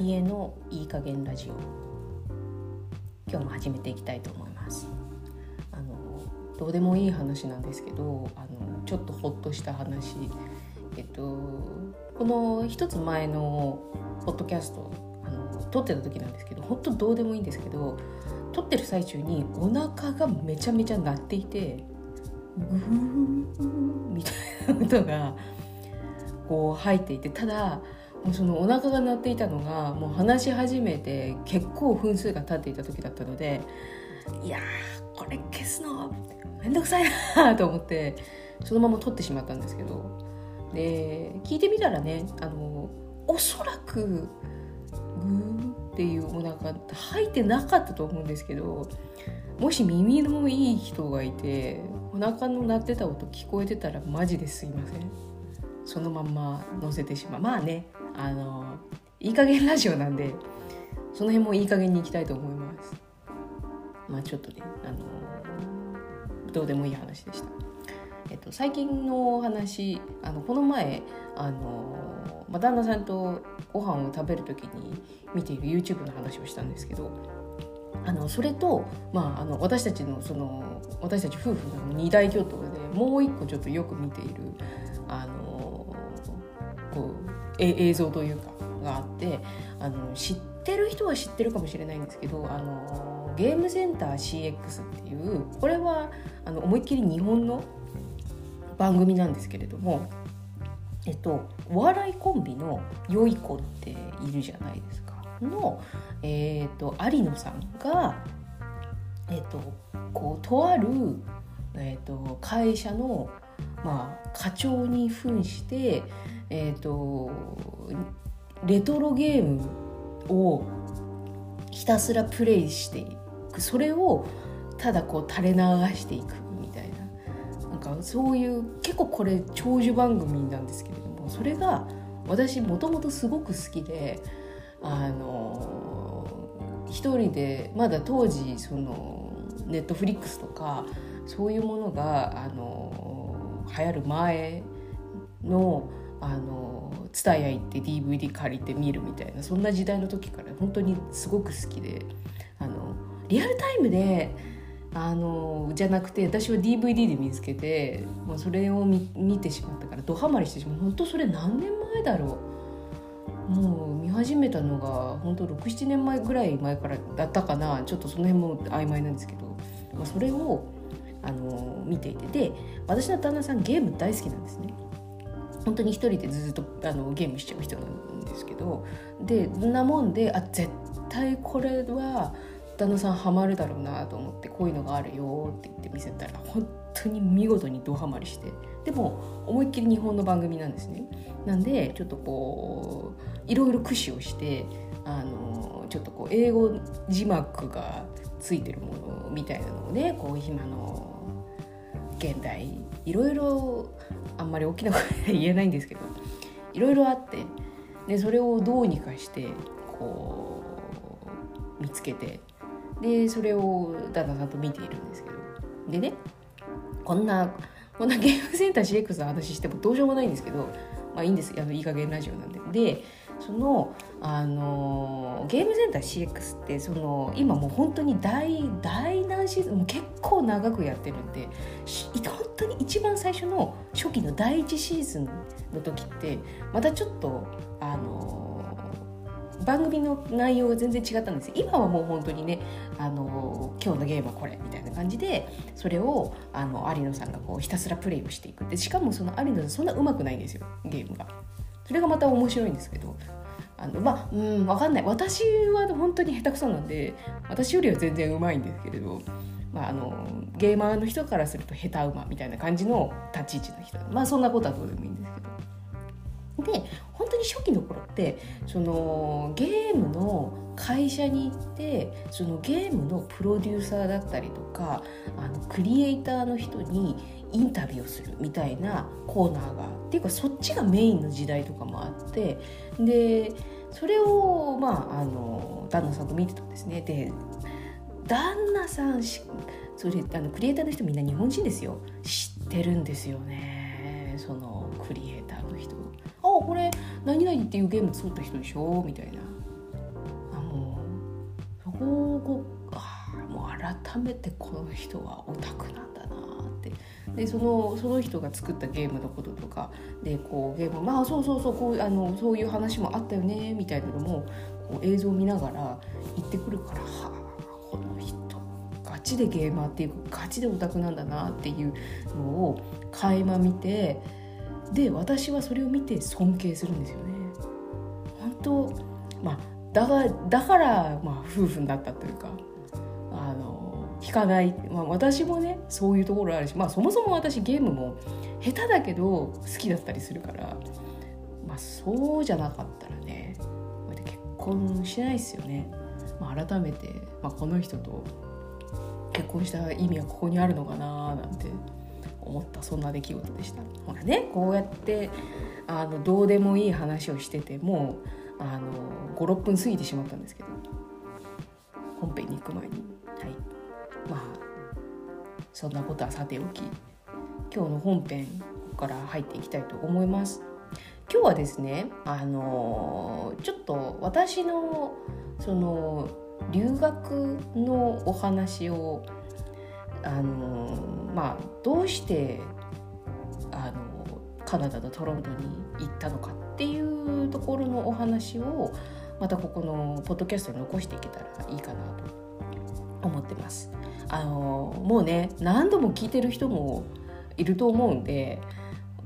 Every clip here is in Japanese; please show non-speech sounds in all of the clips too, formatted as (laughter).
リエのいい加減ラジオ。今日も始めていきたいと思います。あのどうでもいい話なんですけどあのちょっとほっとした話。えっとこの一つ前のポッドキャストあの撮ってた時なんですけど本当どうでもいいんですけど撮ってる最中にお腹がめちゃめちゃ鳴っていてグーみたいな音がこう入っていてただもうそのお腹が鳴っていたのがもう話し始めて結構分数が経っていた時だったのでいやこれ消すのめんどくさいなと思ってそのまま撮ってしまったんですけど。で聞いてみたらねあのおそらくグーっていうお腹入ってなかったと思うんですけどもし耳のいい人がいてお腹の鳴ってた音聞こえてたらマジですいません？そのまんま載せてしまう。まあねあのいい加減ラジオなんでその辺もいい加減にいきたいと思います。まあちょっとねあのどうでもいい話でした。えっと、最近のお話あのこの前あの、ま、旦那さんとご飯を食べる時に見ている YouTube の話をしたんですけどあのそれと、まあ、あの私たちのその私たち夫婦の二大巨頭でもう一個ちょっとよく見ているあのこう映像というかがあってあの知ってる人は知ってるかもしれないんですけどあのゲームセンター CX っていうこれはあの思いっきり日本の番組なんですけれどもえっとお笑いコンビのよい子っているじゃないですか。の、えーと、有野さんが、えーと、こうとある、えーと、会社の、まあ、課長に扮して、えー、とレトロゲームをひたすらプレイしていく。それをただこう垂れ流していくみたいな。なんかそういう結構これ長寿番組なんですけれどもそれが私もともとすごく好きであの一人でまだ当時そのネットフリックスとかそういうものがあの流行る前のあの蔦屋行って DVD 借りて見るみたいなそんな時代の時から本当にすごく好きであのリアルタイムであのじゃなくて私は DVD で見つけてもうそれを見てしまったからドハマりしてしまう。本当それ何年前だろう。もう見始めたのが本当67年前ぐらい前からだったかな。ちょっとその辺も曖昧なんですけど、まあ、それをあの見ていて。で私の旦那さんゲーム大好きなんですね。本当に一人でずっとあのゲームしちゃう人なんですけど。でなもんであ絶対これは旦那さんハマるだろうなと思ってこういうのがあるよって言って見せたら本当に見事にドハマりして。でも思いっきり日本の番組なんですね。なんでちょっとこういろいろ駆使をしてあのちょっとこう英語字幕がついてるものみたいなのをねこう今の現代いろいろあんまり大きな声で言えないんですけどいろいろあってでそれをどうにかしてこう見つけてでそれを旦那さんと見ているんですけど。でねこんなこんなゲームセンター CX の話してもどうしようもないんですけどまあいいんです。あのいい加減ラジオなんで。でそのあのゲームセンター CX ってその今もう本当に大大何シーズンもう結構長くやってるんで本当に一番最初の初期の第1シーズンの時ってまたちょっとあの番組の内容が全然違ったんです今はもう本当にねあの今日のゲームはこれみたいな感じでそれをあの有野さんがこうひたすらプレイをしていくでしかもその有野さんそんな上手くないんですよゲームが。それがまた面白いんですけどあのまあうん分かんない私は本当に下手くそなんで私よりは全然うまいんですけれど、まあ、あのゲーマーの人からすると下手馬みたいな感じの立ち位置の人まあそんなことはどうでもいいんですけど。で本当に初期の頃ってそのゲームの会社に行ってそのゲームのプロデューサーだったりとかあのクリエイターの人にインタビューをするみたいなコーナーがっていうかそっちがメインの時代とかもあってでそれをまああの旦那さんと見てたんですね。で旦那さんしそれあのクリエイターの人みんな日本人ですよ。知ってるんですよね。そのクリエイターの人「あこれ何々っていうゲーム作った人でしょ?」みたいな。ここあもう改めてこの人はオタクなんだなってでそのその人が作ったゲームのこととかでこうゲームまあそうそうそうこうあのそういう話もあったよねみたいなのもこう映像を見ながら言ってくるからはあこの人ガチでゲーマーっていうかガチでオタクなんだなっていうのを垣間見てで私はそれを見て尊敬するんですよね。本当まあだがだから、まあ、夫婦になったというかの引かない、まあ、私もねそういうところあるし、まあ、そもそも私ゲームも下手だけど好きだったりするから、まあ、そうじゃなかったらね結婚しないですよね。まあ、改めて、まあ、この人と結婚した意味はここにあるのかななんて思ったそんな出来事でした。ほらねこうやってあのどうでもいい話をしててもあの56分過ぎてしまったんですけど本編に行く前に。はい。まあそんなことはさておき今日の本編から入っていきたいと思います今日はですねあのちょっと私のその留学のお話をあのまあどうしてあのカナダのトロントに行ったのかっていうところのお話をまたここのポッドキャストに残していけたらいいかなと思ってます。あのもうね何度も聞いてる人もいると思うんで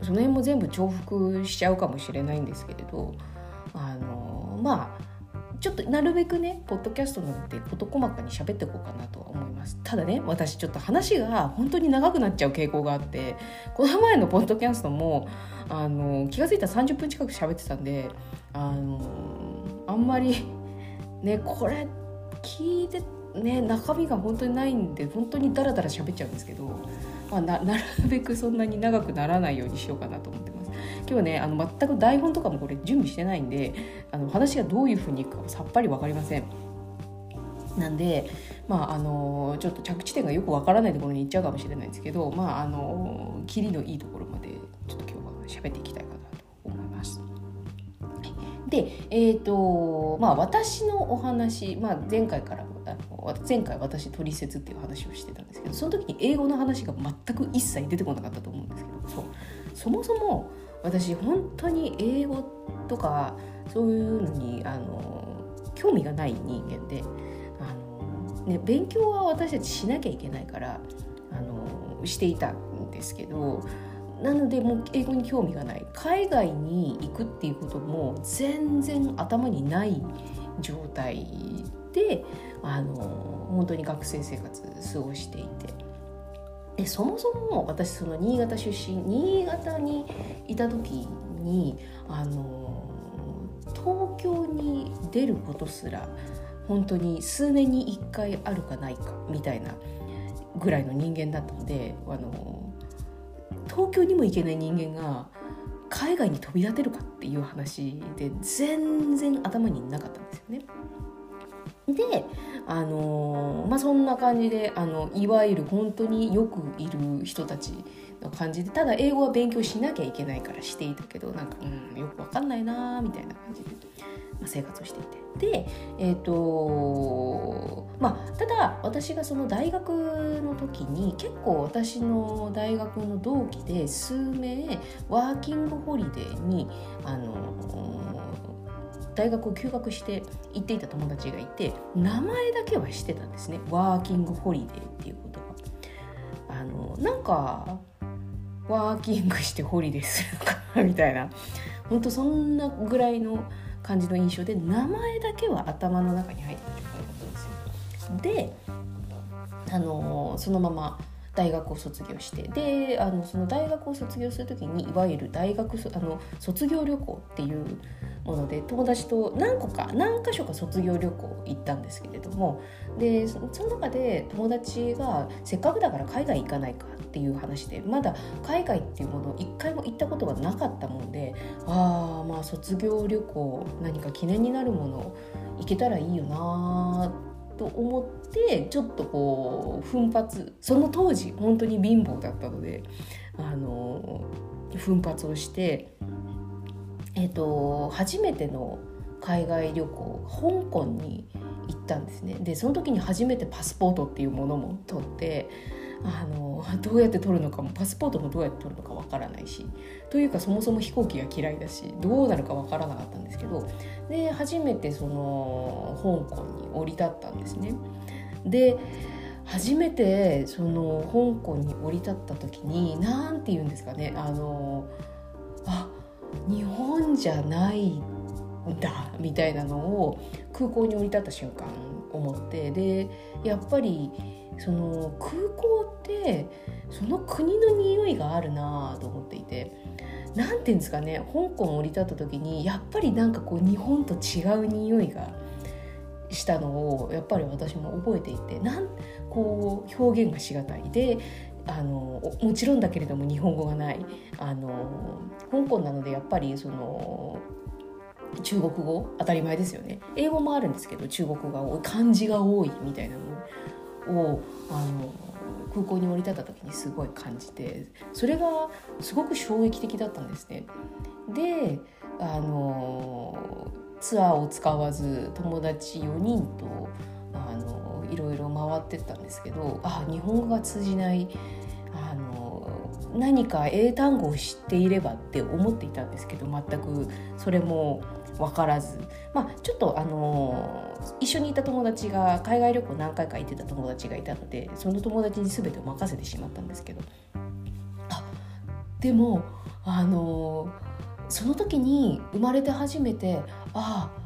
その辺も全部重複しちゃうかもしれないんですけれどあのまあちょっとなるべくねポッドキャストなので事細かに喋っていこうかなとは思います。ただね私ちょっと話が本当に長くなっちゃう傾向があってこの前のポッドキャストもあの気が付いたら30分近く喋ってたんであのあんまりねこれ聞いてね中身が本当にないんで本当にダラダラ喋っちゃうんですけど、まあ、(laughs) なるべくそんなに長くならないようにしようかなと思ってます。今日ねあの全く台本とかもこれ準備してないんであの話がどういうふうにいくかさっぱり分かりません。なんで、まあ、あのちょっと着地点がよくわからないところに行っちゃうかもしれないですけど、まあ、あのキリのいいところまでちょっと今日は喋っていきたい。で、えーとまあ、私のお話、まあ、前回からあの前回私取説っていう話をしてたんですけどその時に英語の話が全く一切出てこなかったと思うんですけどそう。そもそも私本当に英語とかそういうのにあの興味がない人間であの、ね、勉強は私たちしなきゃいけないからあのしていたんですけどなのでもう英語に興味がない。海外に行くっていうことも全然頭にない状態であの本当に学生生活過ごしていて。でそもそも私その新潟出身新潟にいた時にあの東京に出ることすら本当に数年に1回あるかないかみたいなぐらいの人間だったのであの東京にも行けない人間が海外に飛び立てるかっていう話で全然頭になかったんですよね。であのー、まあそんな感じであのいわゆる本当によくいる人たちの感じでただ英語は勉強しなきゃいけないからしていたけどなんか、うん、よくわかんないなみたいな感じで、生活をしていて。でえっ、ー、とまあただ私がその大学の時に結構私の大学の同期で数名ワーキングホリデーにあの大学を休学して行っていた友達がいて名前だけはしてたんですね。ワーキングホリデーっていう言葉あのなんかワーキングしてホリデーするかなみたいな。ほんとそんなぐらいの感じの印象で名前だけは頭の中に入ってる感じだったんですよ。であのそのまま大学を卒業してであのその大学を卒業する時にいわゆる大学あの卒業旅行っていうもので友達と何個か何箇所か卒業旅行行ったんですけれどもでその中で友達がせっかくだから海外行かないかっていう話でまだ海外っていうものを一回も行ったことがなかったもんでああまあ卒業旅行何か記念になるもの行けたらいいよなと思ってちょっとこう奮発その当時本当に貧乏だったのであの奮発をしてえっ、と初めての海外旅行香港に行ったんですねでその時に初めてパスポートっていうものも取ってあのどうやって取るのかもパスポートもどうやって取るのかわからないしというかそもそも飛行機が嫌いだしどうなるかわからなかったんですけどで初めてその香港に降り立ったんですね。で初めてその香港に降り立った時に何て言うんですかねあのあ日本じゃないんだみたいなのを空港に降り立った瞬間思ってでやっぱりその空港ってその国の匂いがあるなと思っていて何て言うんですかね香港降り立った時にやっぱりなんかこう日本と違う匂いがしたのをやっぱり私も覚えていてなんこう表現がしがたいであのもちろんだけれども日本語がないあの香港なのでやっぱりその中国語当たり前ですよね英語もあるんですけど中国語が多い漢字が多いみたいなのをあの空港に降り立った時にすごい感じてそれがすごく衝撃的だったんですね。であのツアーを使わず友達4人とあのいろいろ回ってったんですけどあ日本語が通じないあの何か英単語を知っていればって思っていたんですけど全くそれも分からず、まあ、ちょっとあの一緒にいた友達が海外旅行何回か行ってた友達がいたのでその友達に全てを任せてしまったんですけど。あでもあのその時に生まれて初めてああ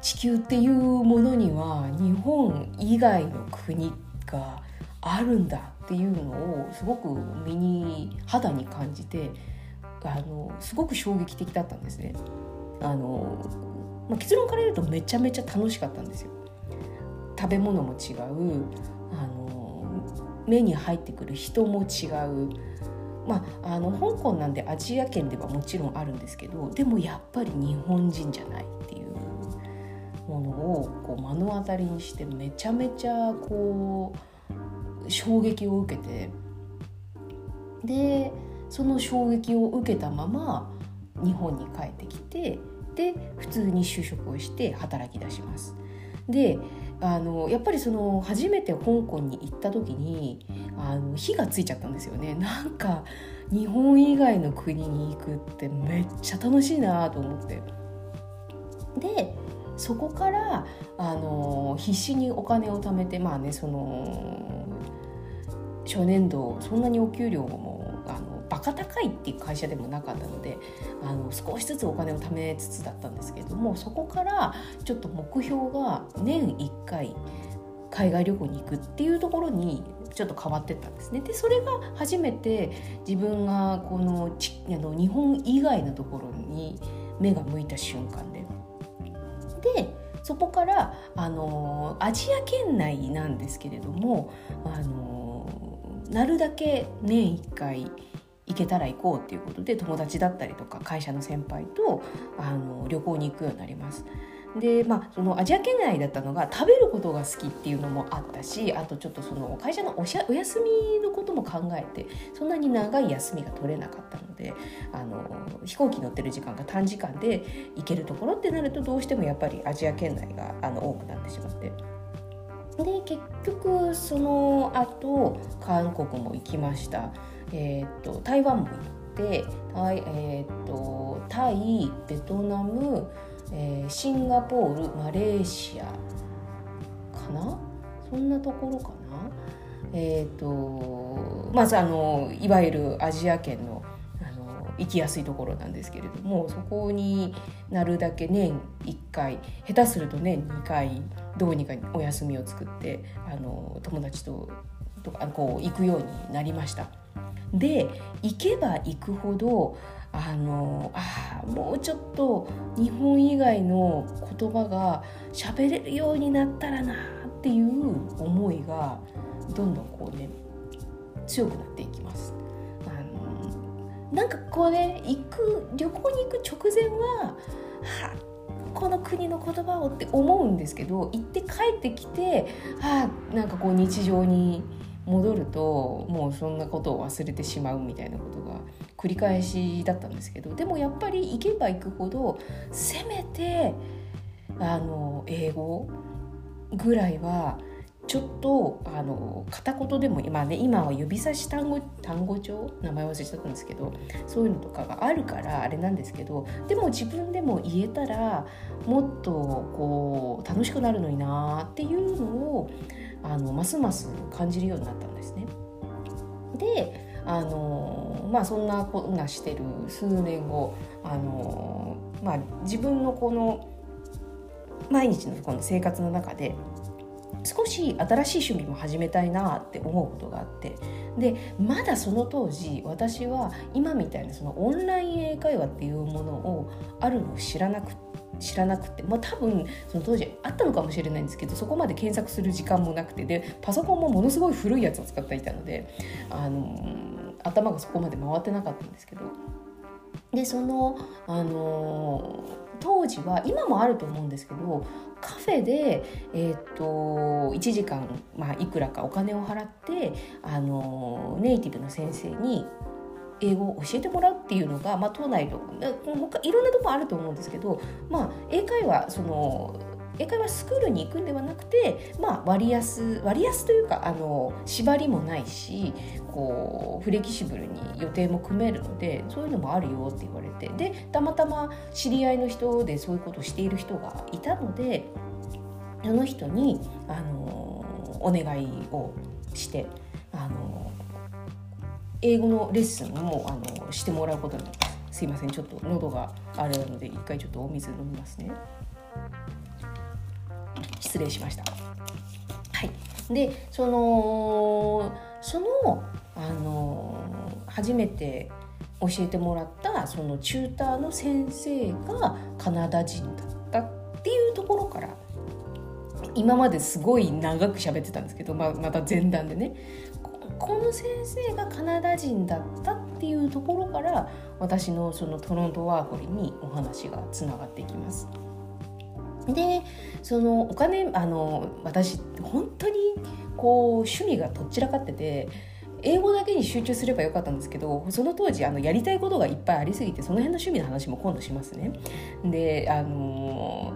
地球っていうものには日本以外の国があるんだっていうのをすごく身に肌に感じてあのすごく衝撃的だったんですね。あのまあ、結論から言うとめちゃめちゃ楽しかったんですよ。食べ物も違うあの目に入ってくる人も違うまあ、あの香港なんでアジア圏ではもちろんあるんですけどでもやっぱり日本人じゃないっていうものをこう目の当たりにしてめちゃめちゃこう衝撃を受けてでその衝撃を受けたまま日本に帰ってきてで普通に就職をして働き出します。であのやっぱりその初めて香港に行った時にあの火がついちゃったんですよね。(laughs) なんか日本以外の国に行くってめっちゃ楽しいなと思って。でそこからあの必死にお金を貯めてまあねその初年度そんなにお給料もカ高いっていう会社でもなかったのであの少しずつお金を貯めつつだったんですけれどもそこからちょっと目標が年1回海外旅行に行くっていうところにちょっと変わってったんですね。でそれが初めて自分がこのちあの日本以外のところに目が向いた瞬間で。でそこからあのアジア圏内なんですけれどもあのなるだけ年1回行けたら行こうっていうことで友達だったりとか会社の先輩とあの旅行に行くようになります。でまあそのアジア圏内だったのが食べることが好きっていうのもあったしあとちょっとその会社のおしゃお休みのことも考えてそんなに長い休みが取れなかったのであの飛行機乗ってる時間が短時間で行けるところってなるとどうしてもやっぱりアジア圏内があの多くなってしまって。で結局その後韓国も行きました、えーと、台湾も行ってタイ,、えーとタイベトナムえー、シンガポールマレーシアかな？そんなところかな？えっ、ー、とまずあのいわゆるアジア圏のあの行きやすいところなんですけれどもそこになるだけ年1回下手すると年2回どうにかお休みを作ってあの友達ととかこう行くようになりました。で行けば行くほどあのあもうちょっと日本以外の言葉が喋れるようになったらなっていう思いがどんどんこうね強くなっていきます。あのなんかこうね行く旅行に行く直前ははこの国の言葉をって思うんですけど行って帰ってきてはあなんかこう日常に戻るともうそんなことを忘れてしまうみたいなことが繰り返しだったんですけどでもやっぱり行けば行くほどせめてあの英語ぐらいはちょっとあの片言でも今ね今は指差し単語単語帳名前忘れちゃったんですけどそういうのとかがあるからあれなんですけどでも自分でも言えたらもっとこう楽しくなるのになっていうのをあのますます感じるようになったんですね。であのまあそんなこんなしてる数年後あの、まあ、自分のこの毎日のこの生活の中で少し新しい趣味も始めたいなって思うことがあってでまだその当時私は今みたいなそのオンライン英会話っていうものをあるのを知らなくて知らなくて、まあ、多分その当時あったのかもしれないんですけどそこまで検索する時間もなくて。でパソコンもものすごい古いやつを使っていたのであの頭がそこまで回ってなかったんですけど。でそのあの当時は今もあると思うんですけどカフェで、えーと、1時間、まあ、いくらかお金を払ってあのネイティブの先生に英語を教えてもらうっていうのが、まあ、都内の他いろんなとこあると思うんですけど、まあ、英会話その英会話スクールに行くんではなくて、まあ、割安割安というかあの縛りもないしこうフレキシブルに予定も組めるのでそういうのもあるよって言われてでたまたま知り合いの人でそういうことをしている人がいたのでその人にあのお願いをしてあの英語のレッスンもあのしてもらうことにす。すいませんちょっと喉があれなので一回ちょっとお水飲みますね。失礼しました。はい、でそのそのあの初めて教えてもらったそのチューターの先生がカナダ人だったっていうところから今まですごい長く喋ってたんですけど、まあ、また前段でねこの先生がカナダ人だったっていうところから私のそのトロントワーホリにお話がつながっていきます。でそのお金あの私本当にこう趣味がとっちらかってて英語だけに集中すればよかったんですけどその当時あのやりたいことがいっぱいありすぎてその辺の趣味の話も今度しますね。であの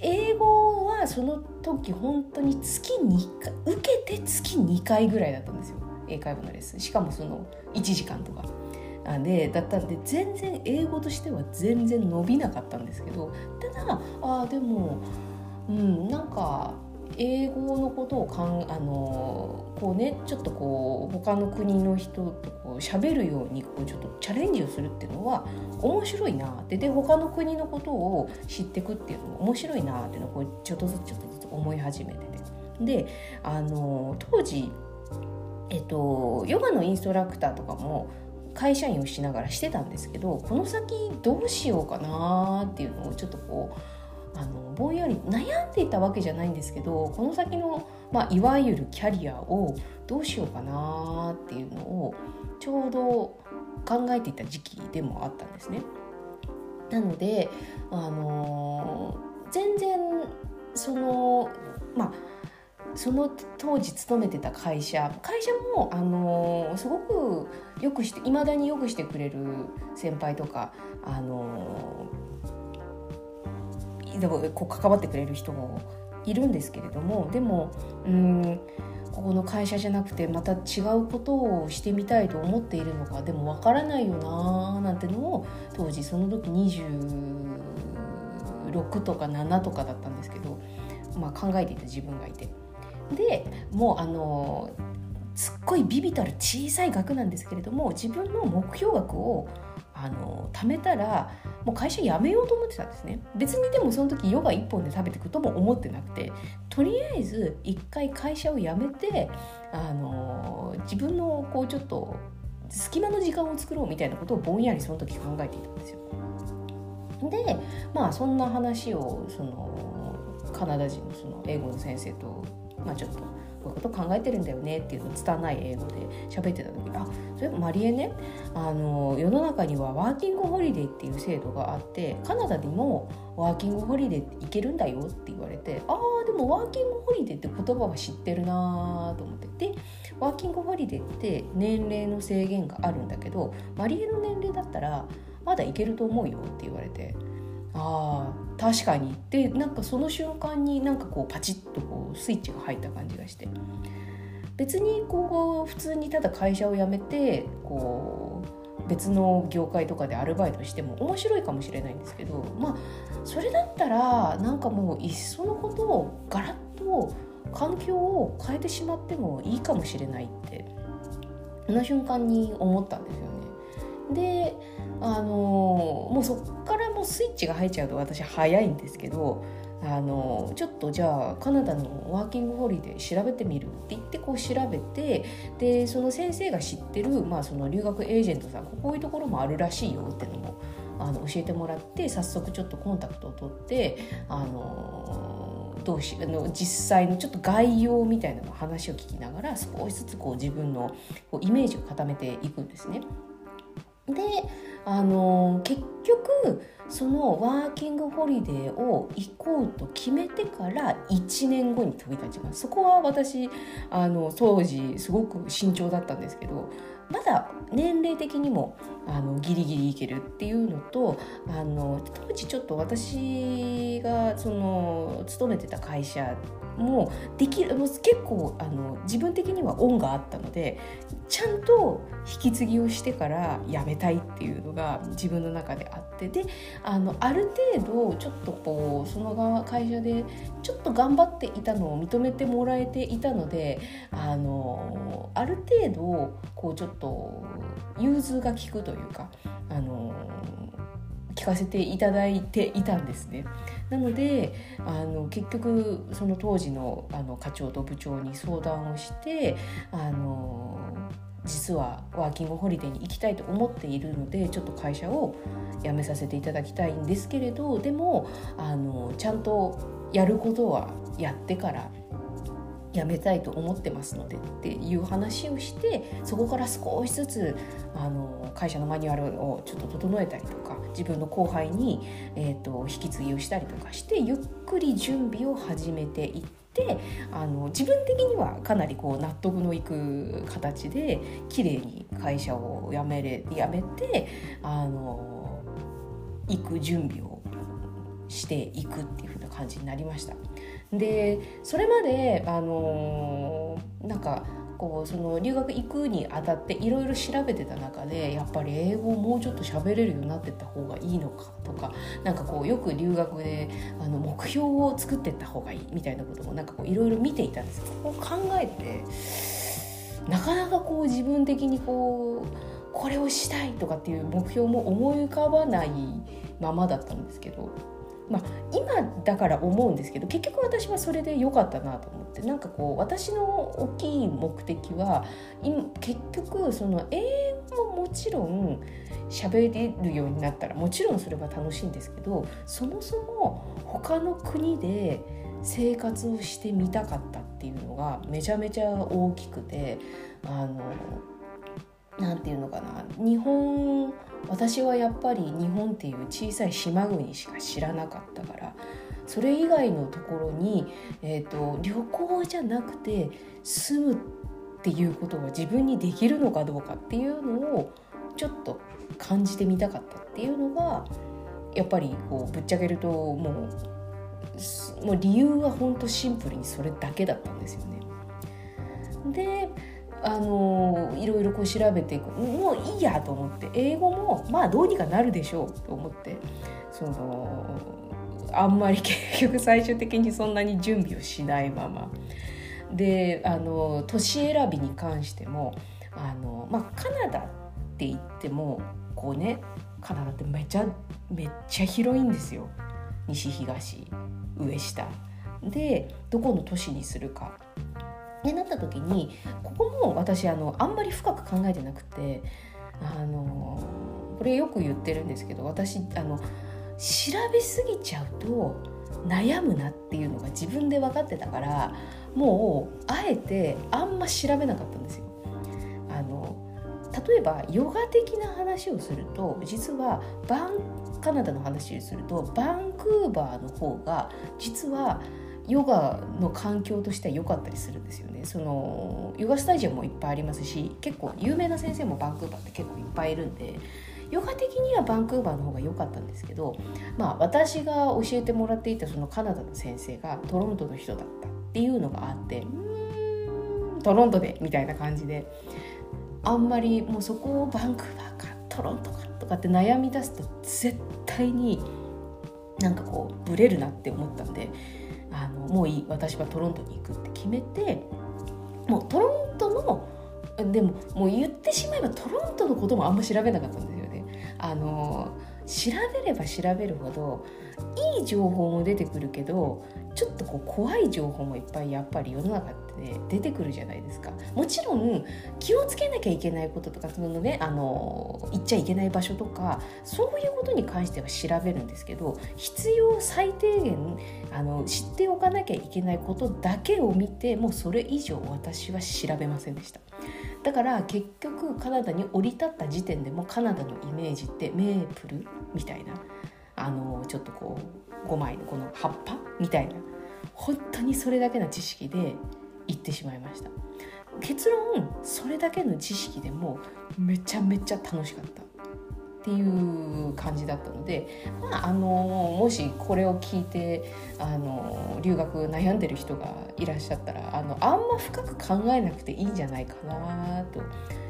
英語はその時本当に月2回受けて月2回ぐらいだったんですよ。英会話のレッスン。しかもその1時間とか。でだったんで全然英語としては全然伸びなかったんですけど。ただあでもうんなんか英語のことをかんあのこうねちょっとこう他の国の人とこう喋るようにこうちょっとチャレンジをするっていうのは面白いなって。で他の国のことを知ってくっていうのも面白いなっていうのをこうちょっとずつちょっとずつ思い始めてて。であの当時えっとヨガのインストラクターとかも会社員をしながらしてたんですけどこの先どうしようかなっていうのをちょっとこうあのぼんやり悩んでいたわけじゃないんですけどこの先の、まあ、いわゆるキャリアをどうしようかなっていうのをちょうど考えていた時期でもあったんですね。なので、あのー、全然そのまあその当時勤めてた会社会社も、あのー、すごくよくしていまだによくしてくれる先輩とか、あのー、でもこう関わってくれる人もいるんですけれどもでもうんここの会社じゃなくてまた違うことをしてみたいと思っているのかでもわからないよななんてのを当時その時26とか7とかだったんですけど、まあ、考えていた自分がいて。でもうあのすっごいビビたる小さい額なんですけれども自分の目標額をあの貯めたらもう会社辞めようと思ってたんですね別にでもその時ヨガ1本で食べていくとも思ってなくてとりあえず一回会社を辞めてあの自分のこうちょっと隙間の時間を作ろうみたいなことをぼんやりその時考えていたんですよ。でまあそんな話をそのカナダ人のその英語の先生とまあ、ちょっとこういうこと考えてるんだよねっていうのを拙い英語で喋ってた時あそういえばマリエねあの世の中にはワーキングホリデーっていう制度があってカナダにもワーキングホリデーって行けるんだよって言われてああでもワーキングホリデーって言葉は知ってるなと思って。でワーキングホリデーって年齢の制限があるんだけどマリエの年齢だったらまだ行けると思うよって言われて。ああ確かにってなんかその瞬間になんかこうパチッとこうスイッチが入った感じがして別にこう普通にただ会社を辞めてこう別の業界とかでアルバイトしても面白いかもしれないんですけどまあそれだったらなんかもういっそのことをガラッと環境を変えてしまってもいいかもしれないってその瞬間に思ったんですよね。であのもうそっかスイッチが入っちゃうと私早いんですけどあのちょっとじゃあカナダのワーキングホリデー調べてみるって言ってこう調べてでその先生が知ってる、まあ、その留学エージェントさんこういうところもあるらしいよっていうのもあの教えてもらって早速ちょっとコンタクトを取ってあのどうしあの実際のちょっと概要みたいなの話を聞きながら少しずつこう自分のこうイメージを固めていくんですね。であの結局そのワーキングホリデーを行こうと決めてから1年後に飛び立ちます。そこは私あの当時すごく慎重だったんですけどまだ年齢的にもあのギリギリいけるっていうのとあの当時ちょっと私がその勤めてた会社もできる結構あの自分的には恩があったのでちゃんと引き継ぎをしてから辞めたいっていうのが自分の中であってであのある程度ちょっとこうその会社でちょっと頑張っていたのを認めてもらえていたのであのある程度こうちょっと融通が利くといういうかあの聞かせていただいていたんですね。なのであの結局その当時のあの課長と部長に相談をしてあの実はワーキングホリデーに行きたいと思っているのでちょっと会社を辞めさせていただきたいんですけれどでもあのちゃんとやることはやってから辞めたいと思ってますのでっていう話をしてそこから少しずつあの会社のマニュアルをちょっと整えたりとか自分の後輩に、えーと、引き継ぎをしたりとかしてゆっくり準備を始めていって。あの自分的にはかなりこう納得のいく形で綺麗に会社を辞めれ辞めてあの行く準備をしていくっていう風な感じになりました。でそれまであのなんかこうその留学行くにあたっていろいろ調べてた中でやっぱり英語をもうちょっと喋れるようになってった方がいいのかとかなんかこうよく留学であの目標を作ってった方がいいみたいなこともなんかこういろいろ見ていたんです。こう考えてなかなかこう自分的にこうこれをしたいとかっていう目標も思い浮かばないままだったんですけどまあ、今だから思うんですけど結局私はそれで良かったなと思ってなんかこう私の大きい目的は結局その英語ももちろん喋れるようになったらもちろんそれは楽しいんですけどそもそも他の国で生活をしてみたかったっていうのがめちゃめちゃ大きくてあの何て言うのかな日本私はやっぱり日本っていう小さい島国しか知らなかったからそれ以外のところに、えーと、旅行じゃなくて住むっていうことが自分にできるのかどうかっていうのをちょっと感じてみたかったっていうのがやっぱりこうぶっちゃけるともうもう理由は本当シンプルにそれだけだったんですよね。であのいろいろこう調べていく。もういいやと思って。英語もまあどうにかなるでしょうと思って。そのあんまり (laughs) 結局最終的にそんなに準備をしないまま。であの都市選びに関してもあの、まあ、カナダって言ってもこうねカナダってめちゃめっちゃ広いんですよ。西東上下。でどこの都市にするか。ってなった時にここも私あのあんまり深く考えてなくてあのこれよく言ってるんですけど私あの調べすぎちゃうと悩むなっていうのが自分で分かってたからもうあえてあんま調べなかったんですよ。あの例えばヨガ的な話をすると実はバンカナダの話をするとバンクーバーの方が実はヨガの環境としては良かったりするんですよね。そのヨガスタジオもいっぱいありますし結構有名な先生もバンクーバーって結構いっぱいいるんでヨガ的にはバンクーバーの方が良かったんですけど、まあ、私が教えてもらっていたそのカナダの先生がトロントの人だったっていうのがあってうんトロントでみたいな感じであんまりもうそこをバンクーバーかトロントかとかって悩み出すと絶対になんかこうブレるなって思ったんであのもういい私はトロントに行くって決めてもうトロントのでももう言ってしまえばトロントのこともあんま調べなかったんですよね。あの調べれば調べるほどいい情報も出てくるけどちょっとこう怖い情報もいっぱいやっぱり世の中って出てくるじゃないですか。もちろん気をつけなきゃいけないこととかそのねあの行っちゃいけない場所とかそういうことに関しては調べるんですけど必要最低限あの知っておかなきゃいけないことだけを見てもうそれ以上私は調べませんでした。だから結局カナダに降り立った時点でもカナダのイメージってメープルみたいなあのちょっとこう5枚のこの葉っぱみたいな本当にそれだけの知識で行ってしまいました。結論それだけの知識でもめちゃめちゃ楽しかった。っていう感じだったので、まあ、あのもしこれを聞いてあの留学悩んでる人がいらっしゃったらあのあんま深く考えなくていいんじゃないかなと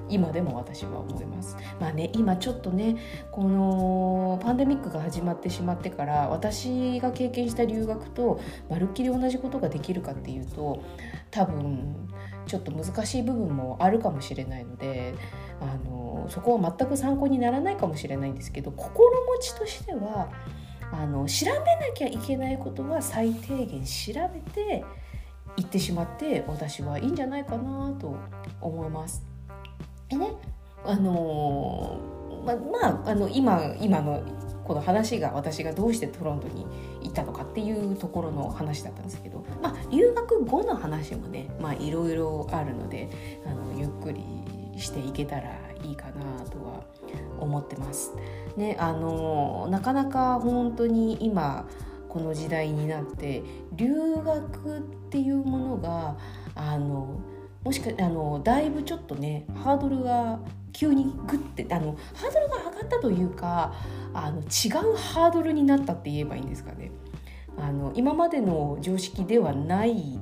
今でも私は思います。まあね今ちょっとねこのパンデミックが始まってしまってから私が経験した留学とまるっきり同じことができるかっていうと多分ちょっと難しい部分もあるかもしれないのであのそこは全く参考にならないかもしれないんですけど心持ちとしてはあの調べなきゃいけないことは最低限調べて行ってしまって私はいいんじゃないかなと思います。でねあのままああの今今のこの話が私がどうしてトロントに行ったのかっていうところの話だったんですけど、まあ、留学後の話もねいろいろあるのであのゆっくりしていけたらいいかなとは思ってます。ね、あのなかなか本当に今この時代になって留学っていうものがあのもしかあのだいぶちょっとねハードルが急にグッてあのハードルが上がったというかあの違うハードルになったって言えばいいんですかね。あの今までの常識ではない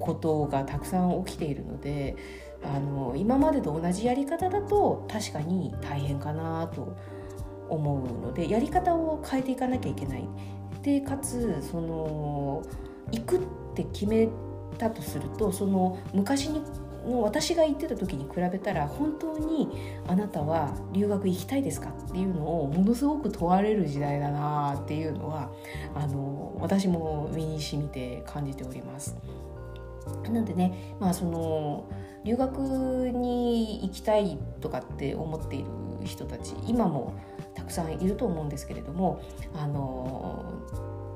ことがたくさん起きているのであの今までと同じやり方だと確かに大変かなと思うのでやり方を変えていかなきゃいけない。でかつその行くって決めたとするとその昔にの私が行ってた時に比べたら本当にあなたは留学行きたいですかっていうのをものすごく問われる時代だなっていうのはあの私も身に染みて感じております。なんでね、まあ、その留学に行きたいとかって思っている人たち今もたくさんいると思うんですけれどもあの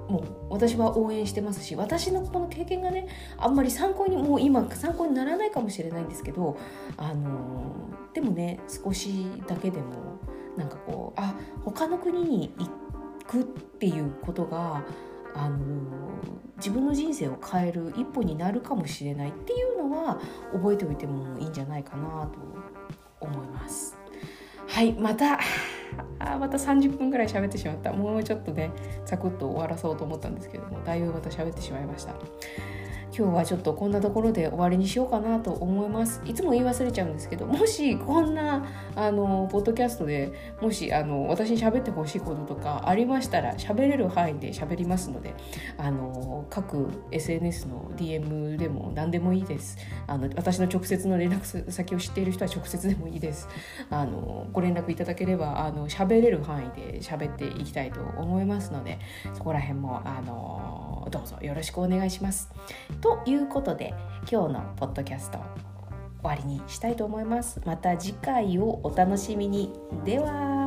もう私は応援してますし私のこの経験がねあんまり参考にもう今参考にならないかもしれないんですけどあのでもね少しだけでもなんかこうあ他の国に行くっていうことがあの自分の人生を変える一歩になるかもしれないっていうのは覚えておいてもいいんじゃないかなと思います。はいまたあまた30分ぐらい喋ってしまった。もうちょっとねサクッと終わらそうと思ったんですけどもだいぶまた喋ってしまいました。今日はちょっとこんなところで終わりにしようかなと思います。いつも言い忘れちゃうんですけどもしこんなあのポッドキャストでもしあの私に喋ってほしいこととかありましたら喋れる範囲で喋りますのであの各 SNS の DM でも何でもいいです。あの私の直接の連絡先を知っている人は直接でもいいです。あのご連絡いただければあの喋れる範囲で喋っていきたいと思いますのでそこら辺もあのどうぞよろしくお願いします。ということで今日のポッドキャスト終わりにしたいと思います。また次回をお楽しみに。では